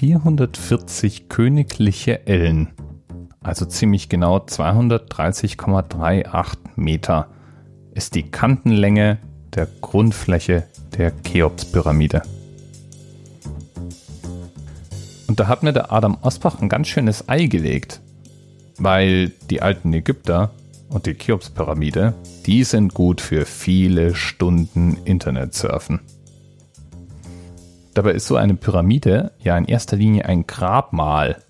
440 königliche Ellen, also ziemlich genau 230,38 Meter, ist die Kantenlänge der Grundfläche der Cheops-Pyramide. Und da hat mir der Adam Osbach ein ganz schönes Ei gelegt, weil die alten Ägypter und die Cheops-Pyramide, die sind gut für viele Stunden Internetsurfen. Dabei ist so eine Pyramide ja in erster Linie ein Grabmal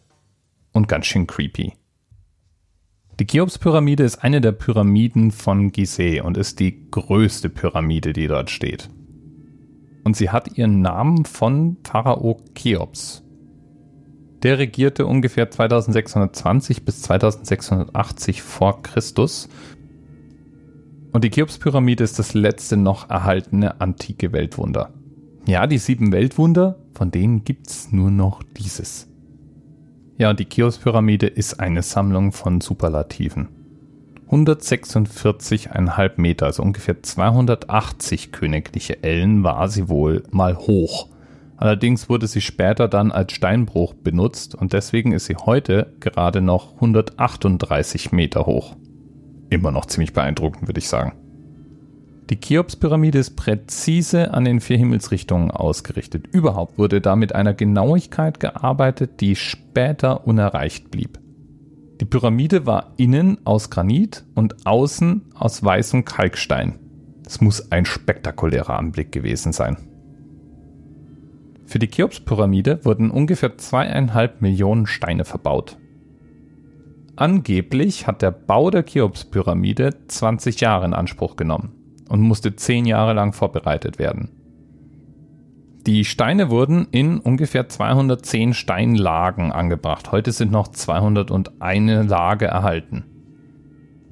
und ganz schön creepy. Die Cheops-Pyramide ist eine der Pyramiden von Gizeh und ist die größte Pyramide, die dort steht. Und sie hat ihren Namen von Pharao Cheops, der regierte ungefähr 2620 bis 2680 vor Christus. Und die Cheops-Pyramide ist das letzte noch erhaltene antike Weltwunder. Ja, die sieben Weltwunder, von denen gibt's nur noch dieses. Ja, die Cheops-Pyramide ist eine Sammlung von Superlativen. 146,5 Meter, also ungefähr 280 königliche Ellen war sie wohl mal hoch. Allerdings wurde sie später dann als Steinbruch benutzt und deswegen ist sie heute gerade noch 138 Meter hoch. Immer noch ziemlich beeindruckend, würde ich sagen. Die Cheops-Pyramide ist präzise an den vier Himmelsrichtungen ausgerichtet. Überhaupt wurde da mit einer Genauigkeit gearbeitet, die später unerreicht blieb. Die Pyramide war innen aus Granit und außen aus weißem Kalkstein. Es muss ein spektakulärer Anblick gewesen sein. Für die Cheops-Pyramide wurden ungefähr zweieinhalb Millionen Steine verbaut. Angeblich hat der Bau der Cheops-Pyramide 20 Jahre in Anspruch genommen und musste 10 Jahre lang vorbereitet werden. Die Steine wurden in ungefähr 210 Steinlagen angebracht. Heute sind noch 201 Lage erhalten.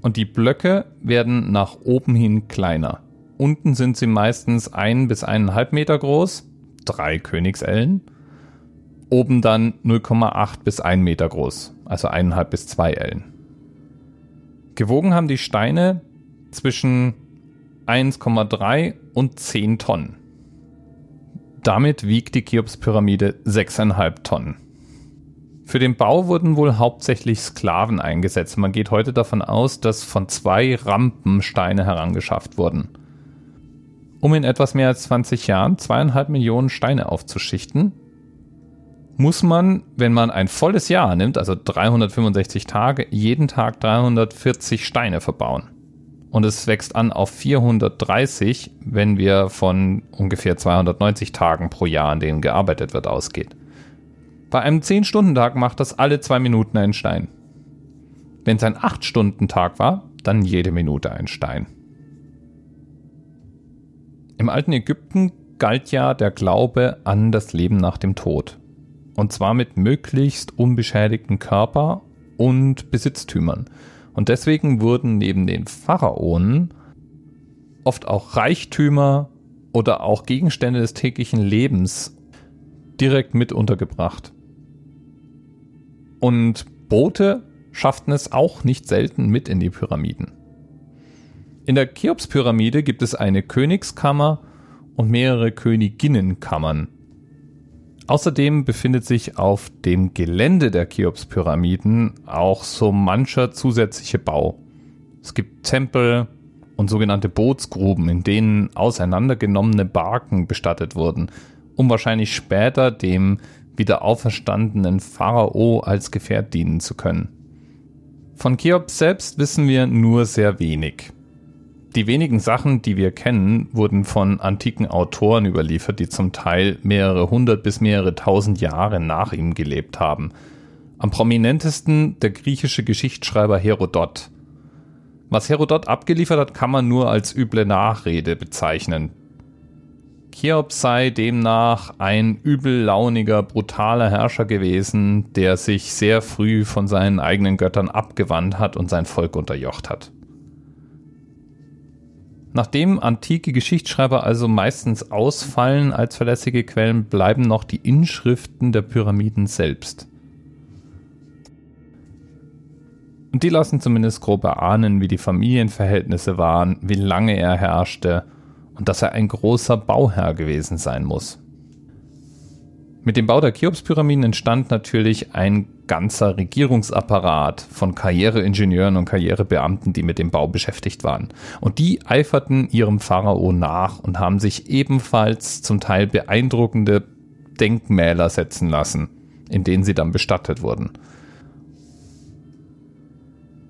Und die Blöcke werden nach oben hin kleiner. Unten sind sie meistens ein bis eineinhalb Meter groß drei Königsellen. Oben dann 0,8 bis 1 Meter groß, also 1,5 bis 2 Ellen. Gewogen haben die Steine zwischen 1,3 und 10 Tonnen. Damit wiegt die Cheops-Pyramide 6,5 Tonnen. Für den Bau wurden wohl hauptsächlich Sklaven eingesetzt. Man geht heute davon aus, dass von zwei Rampen Steine herangeschafft wurden um in etwas mehr als 20 Jahren zweieinhalb Millionen Steine aufzuschichten, muss man, wenn man ein volles Jahr nimmt, also 365 Tage, jeden Tag 340 Steine verbauen. Und es wächst an auf 430, wenn wir von ungefähr 290 Tagen pro Jahr, an denen gearbeitet wird, ausgeht. Bei einem 10-Stunden-Tag macht das alle zwei Minuten einen Stein. Wenn es ein 8-Stunden-Tag war, dann jede Minute ein Stein. Im alten Ägypten galt ja der Glaube an das Leben nach dem Tod. Und zwar mit möglichst unbeschädigten Körper und Besitztümern. Und deswegen wurden neben den Pharaonen oft auch Reichtümer oder auch Gegenstände des täglichen Lebens direkt mit untergebracht. Und Boote schafften es auch nicht selten mit in die Pyramiden. In der Cheops-Pyramide gibt es eine Königskammer und mehrere Königinnenkammern. Außerdem befindet sich auf dem Gelände der Cheops-Pyramiden auch so mancher zusätzliche Bau. Es gibt Tempel und sogenannte Bootsgruben, in denen auseinandergenommene Barken bestattet wurden, um wahrscheinlich später dem wieder auferstandenen Pharao als Gefährt dienen zu können. Von Cheops selbst wissen wir nur sehr wenig. Die wenigen Sachen, die wir kennen, wurden von antiken Autoren überliefert, die zum Teil mehrere hundert bis mehrere tausend Jahre nach ihm gelebt haben. Am prominentesten der griechische Geschichtsschreiber Herodot. Was Herodot abgeliefert hat, kann man nur als üble Nachrede bezeichnen. Cheops sei demnach ein übellauniger, brutaler Herrscher gewesen, der sich sehr früh von seinen eigenen Göttern abgewandt hat und sein Volk unterjocht hat. Nachdem antike Geschichtsschreiber also meistens ausfallen als verlässliche Quellen, bleiben noch die Inschriften der Pyramiden selbst. Und die lassen zumindest grob erahnen, wie die Familienverhältnisse waren, wie lange er herrschte und dass er ein großer Bauherr gewesen sein muss. Mit dem Bau der Cheops-Pyramiden entstand natürlich ein ganzer Regierungsapparat von Karriereingenieuren und Karrierebeamten, die mit dem Bau beschäftigt waren. Und die eiferten ihrem Pharao nach und haben sich ebenfalls zum Teil beeindruckende Denkmäler setzen lassen, in denen sie dann bestattet wurden.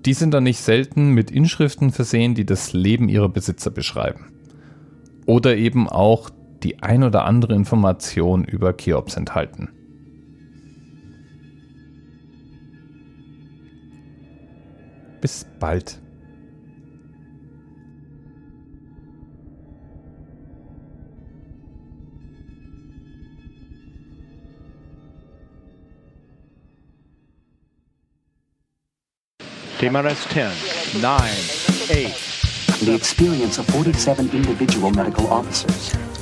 Die sind dann nicht selten mit Inschriften versehen, die das Leben ihrer Besitzer beschreiben. Oder eben auch die ein oder andere Information über Cheops enthalten. Bis bald. TMRS 10, 9, 8. The experience of 47 individual medical officers.